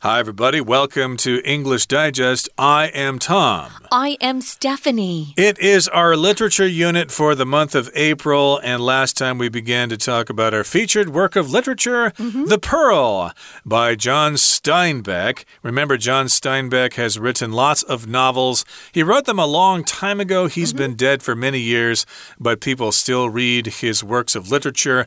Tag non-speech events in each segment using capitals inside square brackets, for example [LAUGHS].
Hi, everybody. Welcome to English Digest. I am Tom. I am Stephanie. It is our literature unit for the month of April, and last time we began to talk about our featured work of literature, mm -hmm. The Pearl by John Steinbeck. Remember, John Steinbeck has written lots of novels. He wrote them a long time ago. He's mm -hmm. been dead for many years, but people still read his works of literature.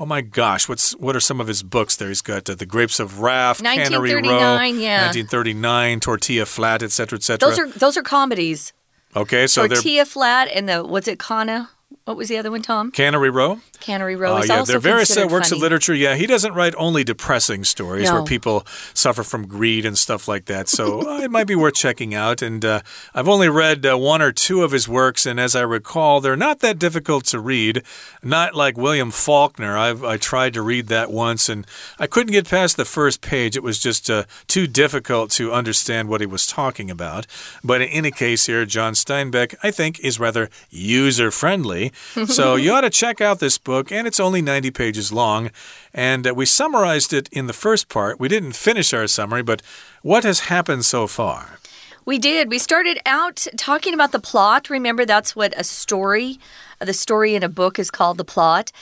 Oh my gosh, what's what are some of his books there? He's got uh, The Grapes of Wrath, Cannery Row, yeah. 1939, Tortilla Flat, etc., etc. Those are those are comedies. Okay, so Tortilla Flat and the what's it, Kana? What was the other one, Tom? Cannery Row. Cannery Row uh, is yeah, also There are various uh, works funny. of literature. Yeah, he doesn't write only depressing stories no. where people suffer from greed and stuff like that. So [LAUGHS] uh, it might be worth checking out. And uh, I've only read uh, one or two of his works, and as I recall, they're not that difficult to read. Not like William Faulkner. I've I tried to read that once, and I couldn't get past the first page. It was just uh, too difficult to understand what he was talking about. But in any case, here, John Steinbeck, I think, is rather user friendly. [LAUGHS] So you ought to check out this book, and it's only 90 pages long. And uh, we summarized it in the first part. We didn't finish our summary, but what has happened so far? We did. We started out talking about the plot. Remember, that's what a story, the story in a book is called the plot.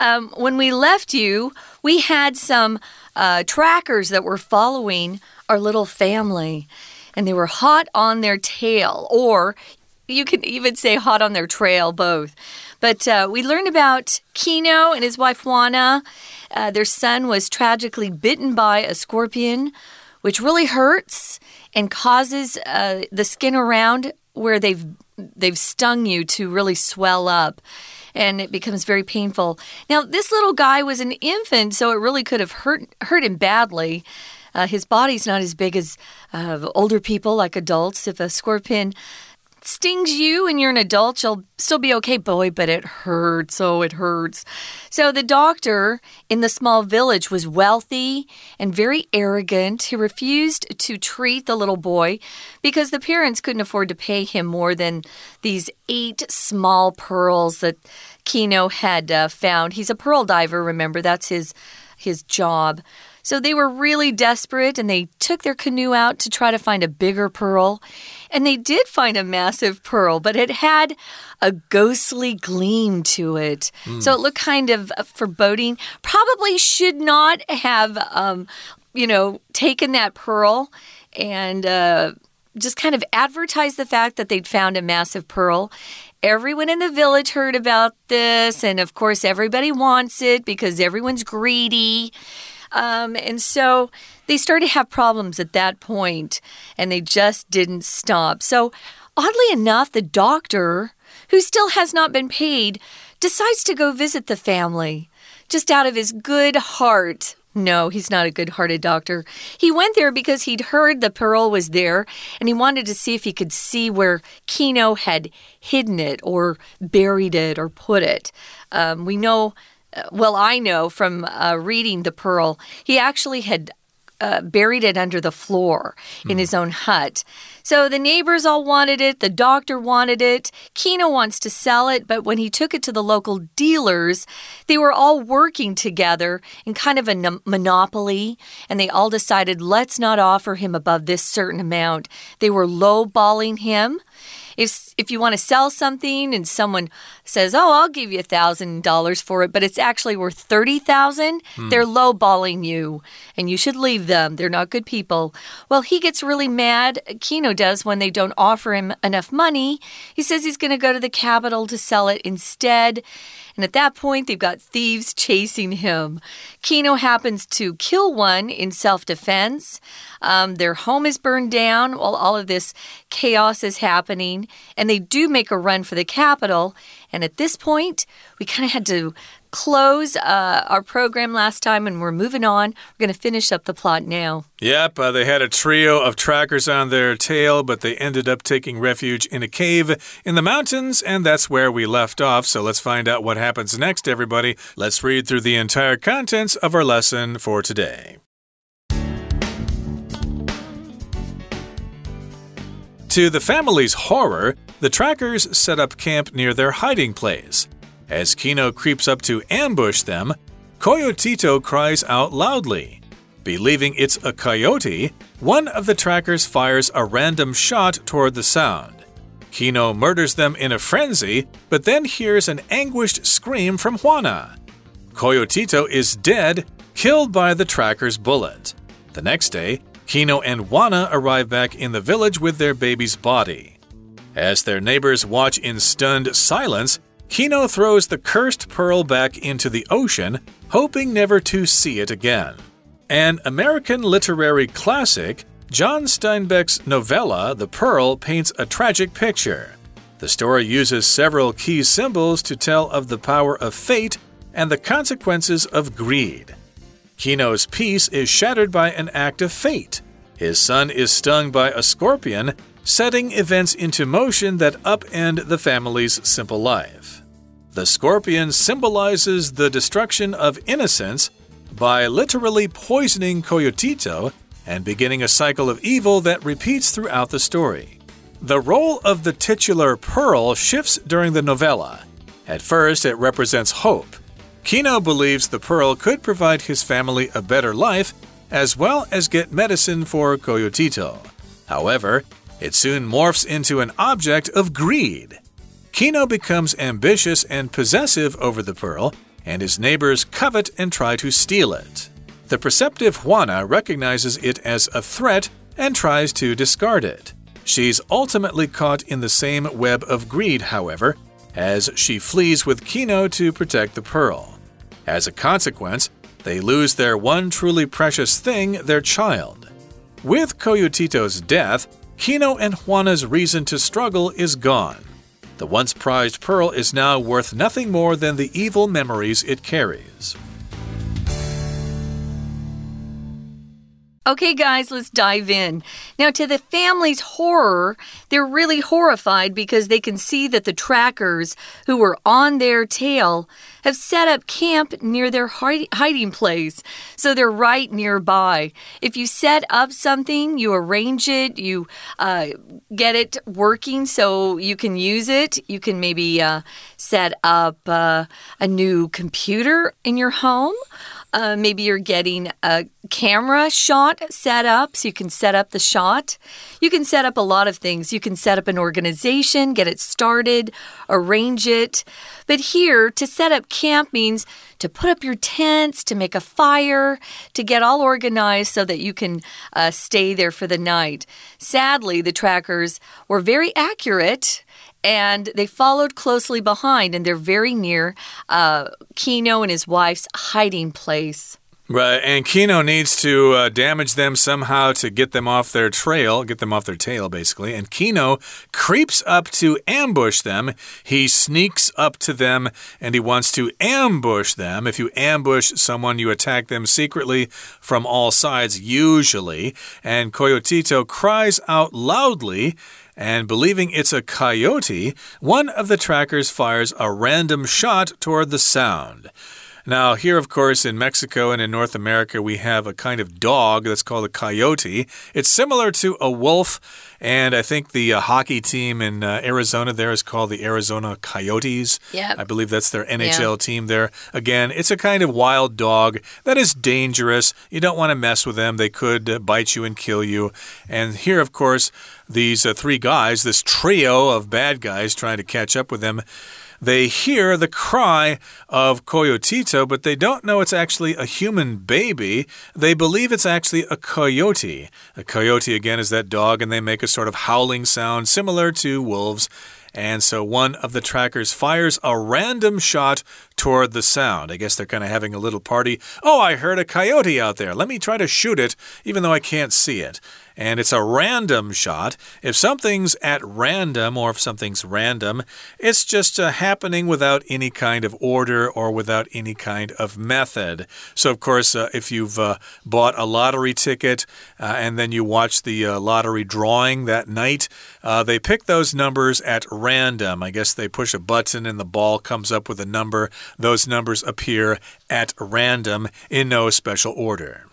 Um, when we left you, we had some uh, trackers that were following our little family, and they were hot on their tail, or you can even say hot on their trail, both. But uh, we learned about Kino and his wife Juana. Uh, their son was tragically bitten by a scorpion, which really hurts and causes uh, the skin around where they've they've stung you to really swell up and it becomes very painful. Now, this little guy was an infant, so it really could have hurt hurt him badly. Uh, his body's not as big as uh, older people, like adults. If a scorpion stings you and you're an adult, you'll still be okay, boy, but it hurts. Oh, it hurts. So the doctor in the small village was wealthy and very arrogant. He refused to treat the little boy because the parents couldn't afford to pay him more than these eight small pearls that Kino had uh, found. He's a pearl diver, remember? That's his his job. So they were really desperate and they took their canoe out to try to find a bigger pearl. And they did find a massive pearl, but it had a ghostly gleam to it. Mm. So it looked kind of foreboding. Probably should not have, um, you know, taken that pearl and. Uh, just kind of advertised the fact that they'd found a massive pearl. Everyone in the village heard about this, and of course, everybody wants it because everyone's greedy. Um, and so they started to have problems at that point, and they just didn't stop. So, oddly enough, the doctor, who still has not been paid, decides to go visit the family just out of his good heart. No, he's not a good hearted doctor. He went there because he'd heard the pearl was there and he wanted to see if he could see where Kino had hidden it or buried it or put it. Um, we know well, I know from uh, reading The Pearl, he actually had uh, buried it under the floor in mm. his own hut. So the neighbors all wanted it, the doctor wanted it, Kino wants to sell it, but when he took it to the local dealers, they were all working together in kind of a monopoly, and they all decided let's not offer him above this certain amount. They were lowballing him if if you want to sell something and someone says, "Oh, I'll give you a thousand dollars for it," but it's actually worth thirty thousand, hmm. they're lowballing you, and you should leave them. They're not good people. Well, he gets really mad. Kino does when they don't offer him enough money. He says he's going to go to the capital to sell it instead. And at that point, they've got thieves chasing him. Kino happens to kill one in self defense. Um, their home is burned down while all of this chaos is happening. And they do make a run for the capital. And at this point, we kind of had to close uh, our program last time and we're moving on. We're going to finish up the plot now. Yep, uh, they had a trio of trackers on their tail, but they ended up taking refuge in a cave in the mountains, and that's where we left off. So let's find out what happens next, everybody. Let's read through the entire contents of our lesson for today. To the family's horror, the trackers set up camp near their hiding place. As Kino creeps up to ambush them, Coyotito cries out loudly. Believing it's a coyote, one of the trackers fires a random shot toward the sound. Kino murders them in a frenzy, but then hears an anguished scream from Juana. Coyotito is dead, killed by the tracker's bullet. The next day, Kino and Juana arrive back in the village with their baby's body. As their neighbors watch in stunned silence, Kino throws the cursed pearl back into the ocean, hoping never to see it again. An American literary classic, John Steinbeck's novella, The Pearl, paints a tragic picture. The story uses several key symbols to tell of the power of fate and the consequences of greed. Kino's peace is shattered by an act of fate. His son is stung by a scorpion, setting events into motion that upend the family's simple life. The scorpion symbolizes the destruction of innocence by literally poisoning Coyotito and beginning a cycle of evil that repeats throughout the story. The role of the titular pearl shifts during the novella. At first, it represents hope. Kino believes the pearl could provide his family a better life as well as get medicine for Coyotito. However, it soon morphs into an object of greed. Kino becomes ambitious and possessive over the pearl, and his neighbors covet and try to steal it. The perceptive Juana recognizes it as a threat and tries to discard it. She's ultimately caught in the same web of greed, however, as she flees with Kino to protect the pearl. As a consequence, they lose their one truly precious thing, their child. With Coyotito's death, Kino and Juana's reason to struggle is gone. The once prized pearl is now worth nothing more than the evil memories it carries. Okay, guys, let's dive in. Now, to the family's horror, they're really horrified because they can see that the trackers who were on their tail have set up camp near their hiding place. So they're right nearby. If you set up something, you arrange it, you uh, get it working so you can use it. You can maybe uh, set up uh, a new computer in your home. Uh, maybe you're getting a camera shot set up so you can set up the shot. You can set up a lot of things. You can set up an organization, get it started, arrange it. But here, to set up camp means to put up your tents, to make a fire, to get all organized so that you can uh, stay there for the night. Sadly, the trackers were very accurate and they followed closely behind, and they're very near uh, Kino and his wife's hiding place. Right, and Kino needs to uh, damage them somehow to get them off their trail, get them off their tail, basically. And Kino creeps up to ambush them. He sneaks up to them and he wants to ambush them. If you ambush someone, you attack them secretly from all sides, usually. And Coyotito cries out loudly and believing it's a coyote, one of the trackers fires a random shot toward the sound. Now, here, of course, in Mexico and in North America, we have a kind of dog that's called a coyote. It's similar to a wolf, and I think the uh, hockey team in uh, Arizona there is called the Arizona Coyotes. Yeah. I believe that's their NHL yeah. team there. Again, it's a kind of wild dog that is dangerous. You don't want to mess with them, they could uh, bite you and kill you. And here, of course, these uh, three guys, this trio of bad guys trying to catch up with them they hear the cry of Coyotito, but they don't know it's actually a human baby. They believe it's actually a coyote. A coyote, again, is that dog, and they make a sort of howling sound similar to wolves. And so one of the trackers fires a random shot toward the sound. I guess they're kind of having a little party. Oh, I heard a coyote out there. Let me try to shoot it, even though I can't see it and it's a random shot. If something's at random or if something's random, it's just uh, happening without any kind of order or without any kind of method. So, of course, uh, if you've uh, bought a lottery ticket uh, and then you watch the uh, lottery drawing that night, uh, they pick those numbers at random. I guess they push a button and the ball comes up with a number. Those numbers appear at random in no special order.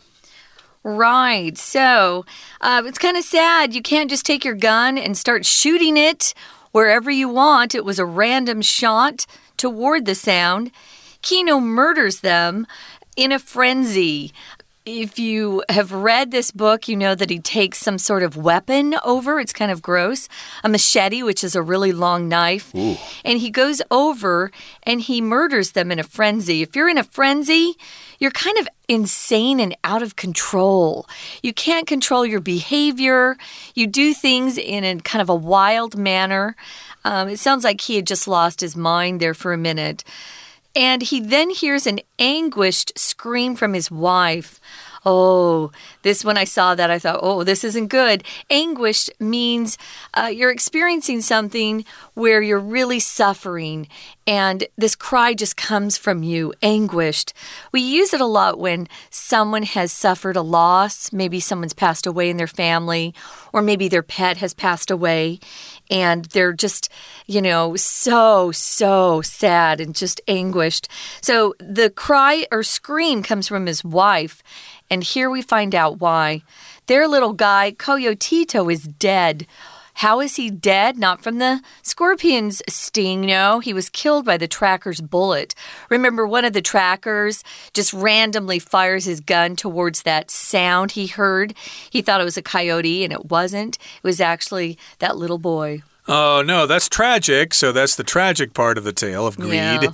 Right. So uh, it's kind of sad. You can't just take your gun and start shooting it wherever you want. It was a random shot toward the sound. Kino murders them in a frenzy. if you have read this book, you know that he takes some sort of weapon over. It's kind of gross. A machete, which is a really long knife. Ooh. And he goes over and he murders them in a frenzy. If you're in a frenzy, you're kind of insane and out of control. You can't control your behavior. You do things in a kind of a wild manner. Um, it sounds like he had just lost his mind there for a minute. And he then hears an anguished scream from his wife. Oh, this when I saw that, I thought, oh, this isn't good. Anguished means uh, you're experiencing something where you're really suffering, and this cry just comes from you, anguished. We use it a lot when someone has suffered a loss. Maybe someone's passed away in their family, or maybe their pet has passed away, and they're just, you know, so, so sad and just anguished. So the cry or scream comes from his wife. And here we find out why. Their little guy, Coyotito, is dead. How is he dead? Not from the scorpion's sting, no. He was killed by the tracker's bullet. Remember, one of the trackers just randomly fires his gun towards that sound he heard. He thought it was a coyote, and it wasn't. It was actually that little boy. Oh, no, that's tragic. So that's the tragic part of the tale of greed. Yeah.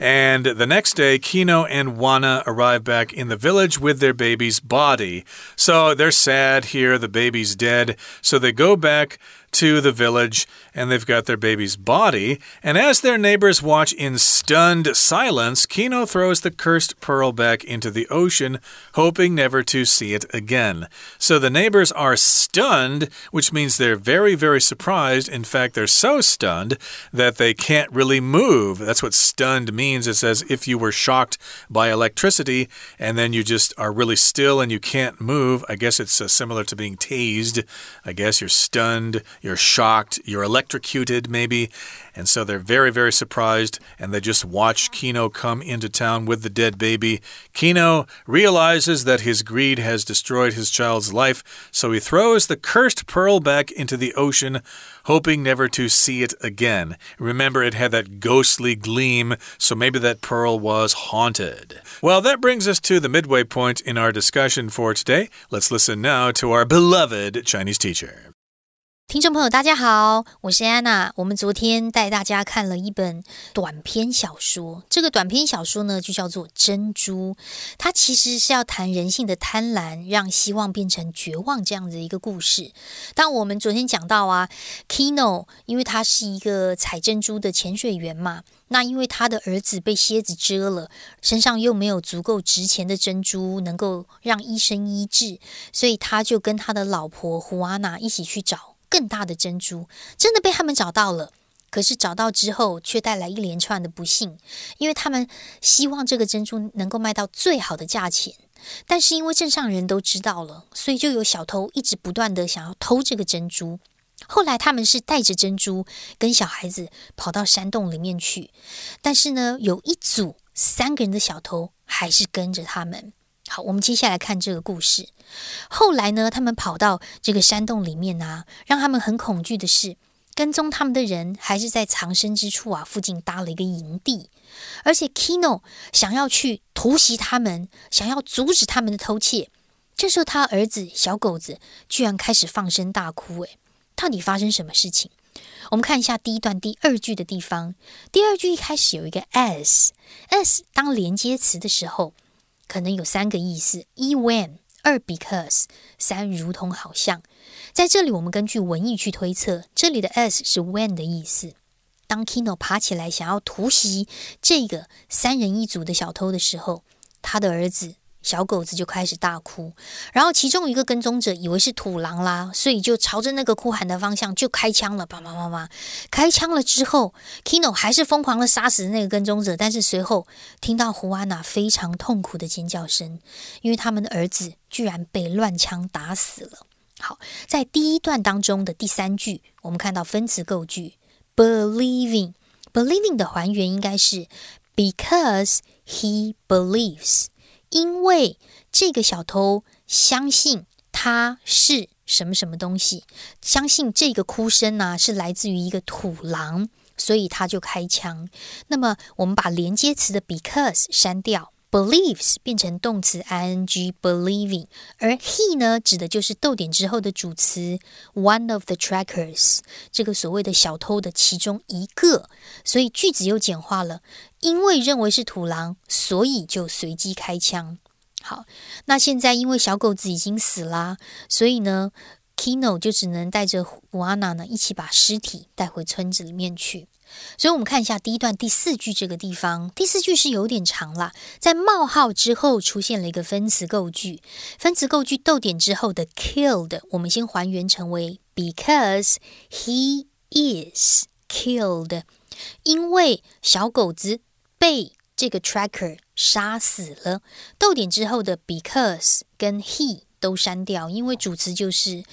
And the next day, Kino and Juana arrive back in the village with their baby's body. So they're sad here, the baby's dead. So they go back to the village and they've got their baby's body. And as their neighbors watch in stunned silence, Kino throws the cursed pearl back into the ocean, hoping never to see it again. So the neighbors are stunned, which means they're very, very surprised. In fact, they're so stunned that they can't really move. That's what stunned means. It says if you were shocked by electricity and then you just are really still and you can't move. I guess it's uh, similar to being tased. I guess you're stunned, you're shocked, you're electrocuted, maybe. And so they're very, very surprised and they just watch Kino come into town with the dead baby. Kino realizes that his greed has destroyed his child's life, so he throws the cursed pearl back into the ocean, hoping never to see it again. Remember, it had that ghostly gleam, so maybe that pearl was haunted. Well, that brings us to the midway point in our discussion for today. Let's listen now to our beloved Chinese teacher. 听众朋友，大家好，我是安娜。我们昨天带大家看了一本短篇小说，这个短篇小说呢就叫做《珍珠》，它其实是要谈人性的贪婪，让希望变成绝望这样的一个故事。当我们昨天讲到啊，Kino，因为他是一个采珍珠的潜水员嘛，那因为他的儿子被蝎子蛰了，身上又没有足够值钱的珍珠能够让医生医治，所以他就跟他的老婆胡安娜一起去找。更大的珍珠真的被他们找到了，可是找到之后却带来一连串的不幸，因为他们希望这个珍珠能够卖到最好的价钱，但是因为镇上人都知道了，所以就有小偷一直不断的想要偷这个珍珠。后来他们是带着珍珠跟小孩子跑到山洞里面去，但是呢，有一组三个人的小偷还是跟着他们。好，我们接下来看这个故事。后来呢，他们跑到这个山洞里面啊，让他们很恐惧的是，跟踪他们的人还是在藏身之处啊附近搭了一个营地，而且 Kino 想要去突袭他们，想要阻止他们的偷窃。这时候，他儿子小狗子居然开始放声大哭。诶，到底发生什么事情？我们看一下第一段第二句的地方。第二句一开始有一个 s，s 当连接词的时候。可能有三个意思：一 when，二 because，三如同好像。在这里，我们根据文意去推测，这里的 s 是 when 的意思。当 Kino 爬起来想要突袭这个三人一组的小偷的时候，他的儿子。小狗子就开始大哭，然后其中一个跟踪者以为是土狼啦，所以就朝着那个哭喊的方向就开枪了，叭叭叭叭。开枪了之后，Kino 还是疯狂的杀死那个跟踪者，但是随后听到胡安娜非常痛苦的尖叫声，因为他们的儿子居然被乱枪打死了。好，在第一段当中的第三句，我们看到分词构句，believing，believing 的还原应该是 because he believes。因为这个小偷相信他是什么什么东西，相信这个哭声呢是来自于一个土狼，所以他就开枪。那么我们把连接词的 because 删掉，believes 变成动词 ing believing，而 he 呢指的就是逗点之后的主词 one of the trackers，这个所谓的小偷的其中一个，所以句子又简化了。因为认为是土狼，所以就随机开枪。好，那现在因为小狗子已经死啦，所以呢，Kino 就只能带着古安娜呢一起把尸体带回村子里面去。所以，我们看一下第一段第四句这个地方，第四句是有点长啦，在冒号之后出现了一个分词构句，分词构句逗点之后的 killed，我们先还原成为 because he is killed，因为小狗子被这个 tracker 杀死了。逗点之后的 because 跟 he 都删掉，因为主词就是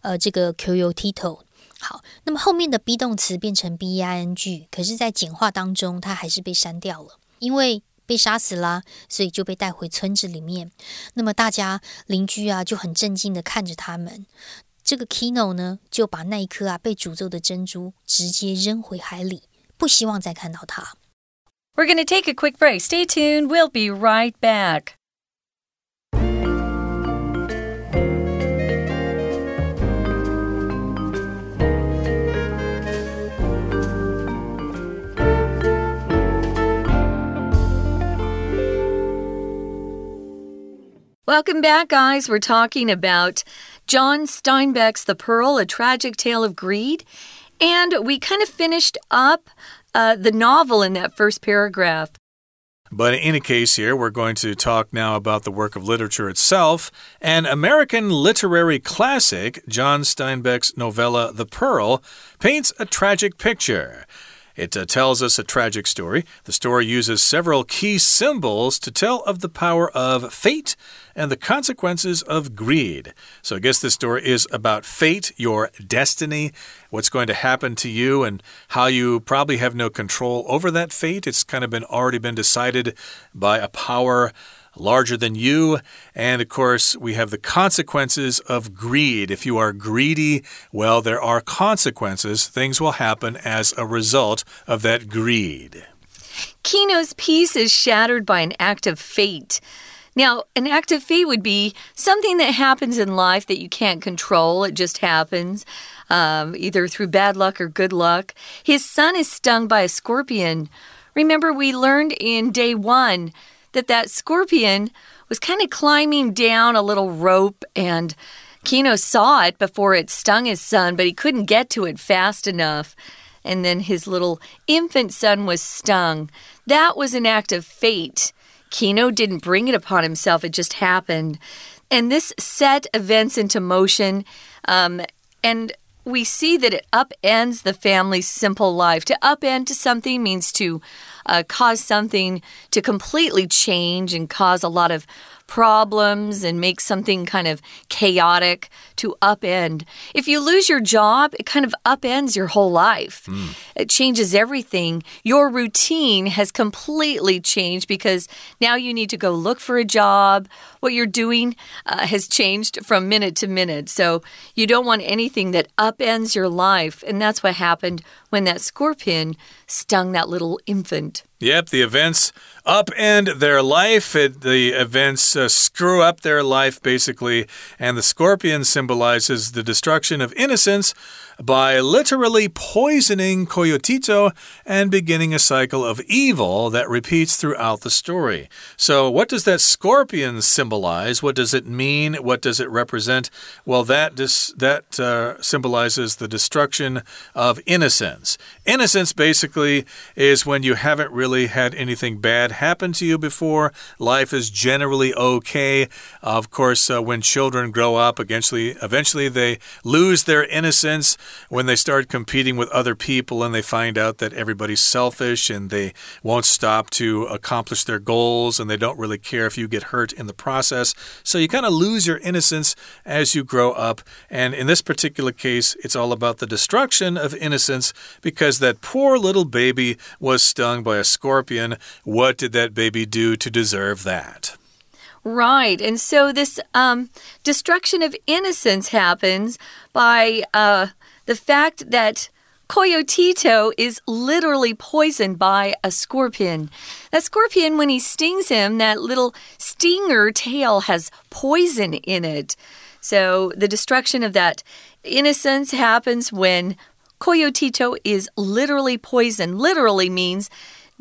呃这个 Quotito 好，那么后面的 be 动词变成 b i n g，可是，在简化当中，它还是被删掉了，因为被杀死啦，所以就被带回村子里面。那么大家邻居啊就很震惊的看着他们。这个 Kino 呢，就把那一颗啊被诅咒的珍珠直接扔回海里，不希望再看到它。We're going to take a quick break. Stay tuned. We'll be right back. Welcome back, guys. We're talking about John Steinbeck's The Pearl, A Tragic Tale of Greed. And we kind of finished up uh, the novel in that first paragraph. But in any case, here we're going to talk now about the work of literature itself. An American literary classic, John Steinbeck's novella The Pearl, paints a tragic picture. It uh, tells us a tragic story. The story uses several key symbols to tell of the power of fate and the consequences of greed. So I guess this story is about fate, your destiny, what's going to happen to you, and how you probably have no control over that fate. It's kind of been already been decided by a power larger than you. And of course, we have the consequences of greed. If you are greedy, well, there are consequences. Things will happen as a result of that greed. Kino's peace is shattered by an act of fate. Now, an act of fate would be something that happens in life that you can't control. It just happens, um, either through bad luck or good luck. His son is stung by a scorpion. Remember, we learned in day one that that scorpion was kind of climbing down a little rope and Kino saw it before it stung his son, but he couldn't get to it fast enough. And then his little infant son was stung. That was an act of fate. Kino didn't bring it upon himself, it just happened. And this set events into motion. Um, and we see that it upends the family's simple life. To upend to something means to uh, cause something to completely change and cause a lot of problems and make something kind of chaotic to upend. If you lose your job, it kind of upends your whole life. Mm. It changes everything. Your routine has completely changed because now you need to go look for a job. What you're doing uh, has changed from minute to minute. So you don't want anything that upends your life. And that's what happened when that scorpion stung that little infant. Yep, the events upend their life. It, the events uh, screw up their life, basically. And the scorpion symbolizes the destruction of innocence by literally poisoning Coyotito and beginning a cycle of evil that repeats throughout the story. So, what does that scorpion symbolize? What does it mean? What does it represent? Well, that that uh, symbolizes the destruction of innocence. Innocence basically is when you haven't really had anything bad happen to you before. Life is generally okay. Of course, uh, when children grow up, eventually, eventually they lose their innocence when they start competing with other people and they find out that everybody's selfish and they won't stop to accomplish their goals and they don't really care if you get hurt in the process. So you kind of lose your innocence as you grow up. And in this particular case, it's all about the destruction of innocence because that poor little baby was stung by a scorpion. What did that baby do to deserve that? Right. And so this um, destruction of innocence happens by uh, the fact that Coyotito is literally poisoned by a scorpion. That scorpion, when he stings him, that little stinger tail has poison in it. So the destruction of that innocence happens when Coyotito is literally poisoned. Literally means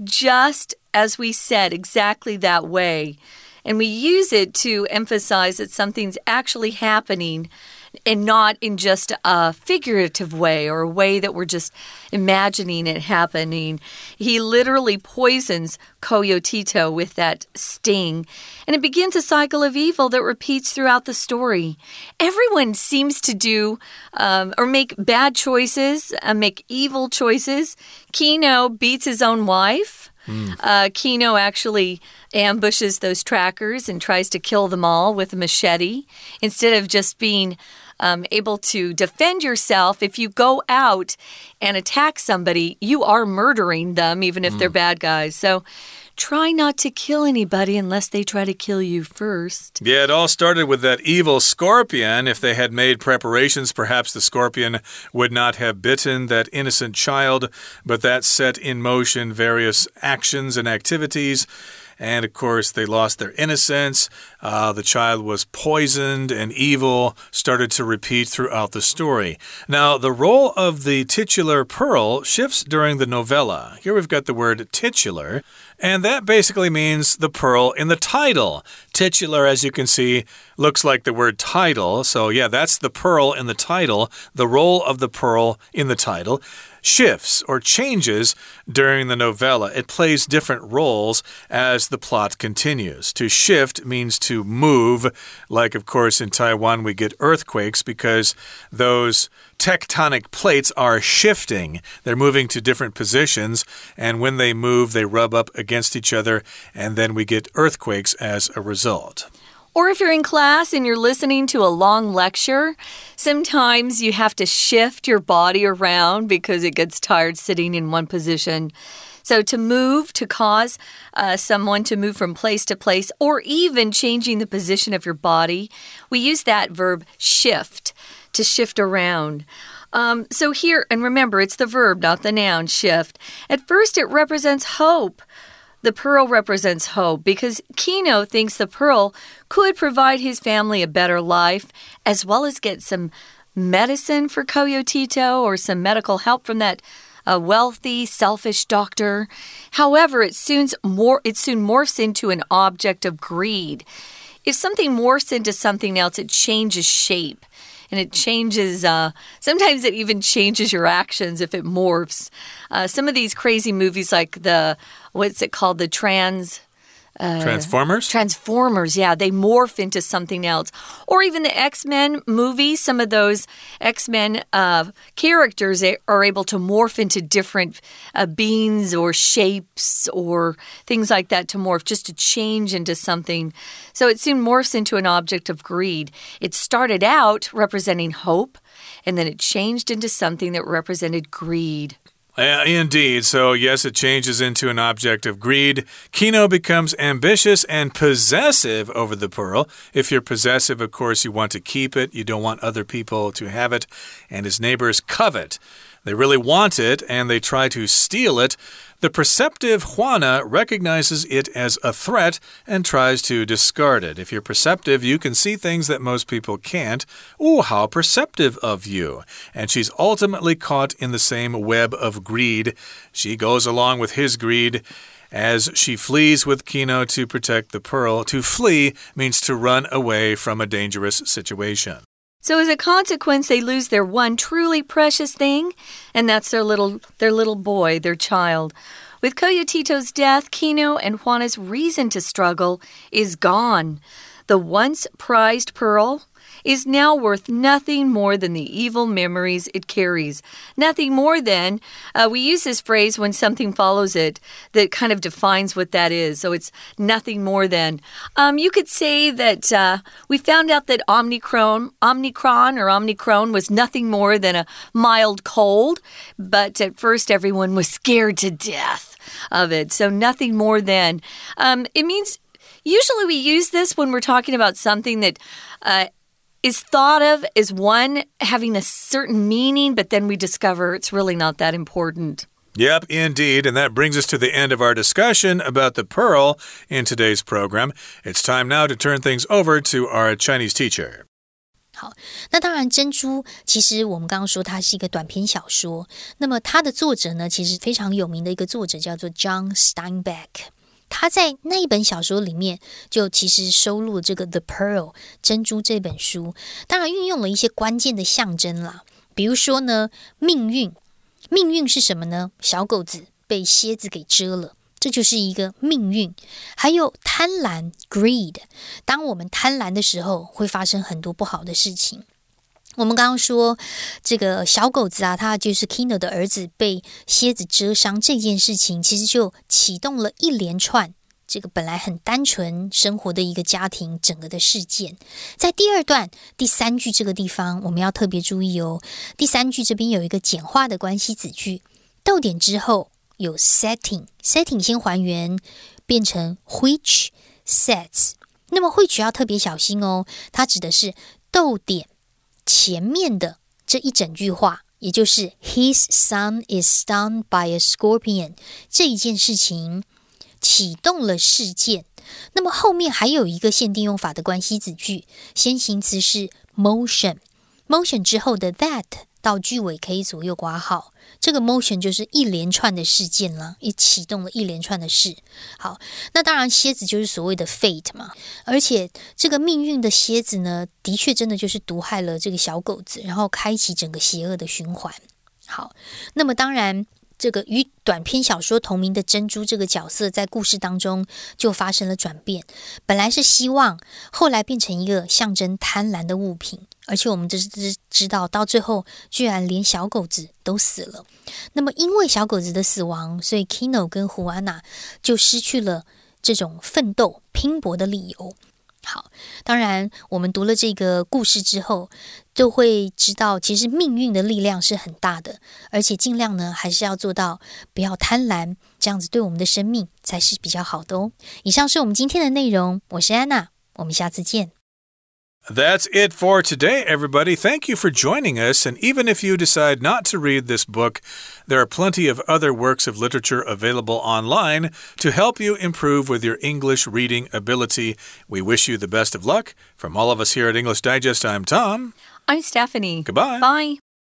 just as we said, exactly that way. And we use it to emphasize that something's actually happening and not in just a figurative way or a way that we're just imagining it happening. He literally poisons Coyotito with that sting, and it begins a cycle of evil that repeats throughout the story. Everyone seems to do um, or make bad choices, uh, make evil choices. Kino beats his own wife. Mm. Uh, Kino actually ambushes those trackers and tries to kill them all with a machete instead of just being um, able to defend yourself. If you go out and attack somebody, you are murdering them, even if mm. they're bad guys. So try not to kill anybody unless they try to kill you first. Yeah, it all started with that evil scorpion. If they had made preparations, perhaps the scorpion would not have bitten that innocent child, but that set in motion various actions and activities. And of course, they lost their innocence. Uh, the child was poisoned, and evil started to repeat throughout the story. Now, the role of the titular pearl shifts during the novella. Here we've got the word titular. And that basically means the pearl in the title. Titular, as you can see, looks like the word title. So, yeah, that's the pearl in the title, the role of the pearl in the title shifts or changes during the novella. It plays different roles as the plot continues. To shift means to move, like, of course, in Taiwan, we get earthquakes because those tectonic plates are shifting. They're moving to different positions, and when they move, they rub up against each other, and then we get earthquakes as a result. Or if you're in class and you're listening to a long lecture, sometimes you have to shift your body around because it gets tired sitting in one position. So, to move, to cause uh, someone to move from place to place, or even changing the position of your body, we use that verb shift to shift around. Um, so, here, and remember, it's the verb, not the noun, shift. At first, it represents hope. The pearl represents hope because Kino thinks the pearl could provide his family a better life as well as get some medicine for Coyotito or some medical help from that uh, wealthy, selfish doctor. However, it soon, more, it soon morphs into an object of greed. If something morphs into something else, it changes shape and it changes. Uh, sometimes it even changes your actions if it morphs. Uh, some of these crazy movies, like the what's it called, the trans uh, Transformers? Transformers, yeah. They morph into something else. Or even the X Men movies, some of those X Men uh, characters are able to morph into different uh, beings or shapes or things like that to morph, just to change into something. So it soon morphs into an object of greed. It started out representing hope, and then it changed into something that represented greed. Uh, indeed. So, yes, it changes into an object of greed. Kino becomes ambitious and possessive over the pearl. If you're possessive, of course, you want to keep it. You don't want other people to have it. And his neighbors covet. They really want it and they try to steal it. The perceptive Juana recognizes it as a threat and tries to discard it. If you're perceptive, you can see things that most people can't. Oh, how perceptive of you. And she's ultimately caught in the same web of greed. She goes along with his greed as she flees with Kino to protect the pearl. To flee means to run away from a dangerous situation. So as a consequence, they lose their one truly precious thing, and that's their little their little boy, their child. With Coyotito's death, Kino and Juana's reason to struggle is gone. The once prized pearl is now worth nothing more than the evil memories it carries. Nothing more than, uh, we use this phrase when something follows it that kind of defines what that is. So it's nothing more than. Um, you could say that uh, we found out that Omicron, Omicron or Omicron was nothing more than a mild cold, but at first everyone was scared to death of it. So nothing more than. Um, it means. Usually, we use this when we're talking about something that uh, is thought of as one having a certain meaning, but then we discover it's really not that important. Yep, indeed. And that brings us to the end of our discussion about the pearl in today's program. It's time now to turn things over to our Chinese teacher. 好，那当然，珍珠其实我们刚刚说它是一个短篇小说。那么它的作者呢，其实非常有名的一个作者叫做 John Steinbeck。 他在那一本小说里面，就其实收录了这个《The Pearl》珍珠这本书，当然运用了一些关键的象征啦，比如说呢，命运，命运是什么呢？小狗子被蝎子给蛰了。这就是一个命运，还有贪婪 （greed）。当我们贪婪的时候，会发生很多不好的事情。我们刚刚说这个小狗子啊，他就是 Kino 的儿子被蝎子蛰伤这件事情，其实就启动了一连串这个本来很单纯生活的一个家庭整个的事件。在第二段第三句这个地方，我们要特别注意哦。第三句这边有一个简化的关系子句，逗点之后。有 setting，setting 先还原变成 which sets，那么 which 要特别小心哦，它指的是逗点前面的这一整句话，也就是 his son is stung by a scorpion 这一件事情启动了事件。那么后面还有一个限定用法的关系子句，先行词是 motion，motion 之后的 that 到句尾可以左右挂号。这个 motion 就是一连串的事件了，也启动了一连串的事。好，那当然蝎子就是所谓的 fate 嘛，而且这个命运的蝎子呢，的确真的就是毒害了这个小狗子，然后开启整个邪恶的循环。好，那么当然。这个与短篇小说同名的珍珠这个角色，在故事当中就发生了转变。本来是希望，后来变成一个象征贪婪的物品。而且我们只知知道，到最后居然连小狗子都死了。那么，因为小狗子的死亡，所以 Kino 跟胡安娜就失去了这种奋斗拼搏的理由。好，当然，我们读了这个故事之后，就会知道，其实命运的力量是很大的，而且尽量呢，还是要做到不要贪婪，这样子对我们的生命才是比较好的哦。以上是我们今天的内容，我是安娜，我们下次见。That's it for today, everybody. Thank you for joining us. And even if you decide not to read this book, there are plenty of other works of literature available online to help you improve with your English reading ability. We wish you the best of luck. From all of us here at English Digest, I'm Tom. I'm Stephanie. Goodbye. Bye.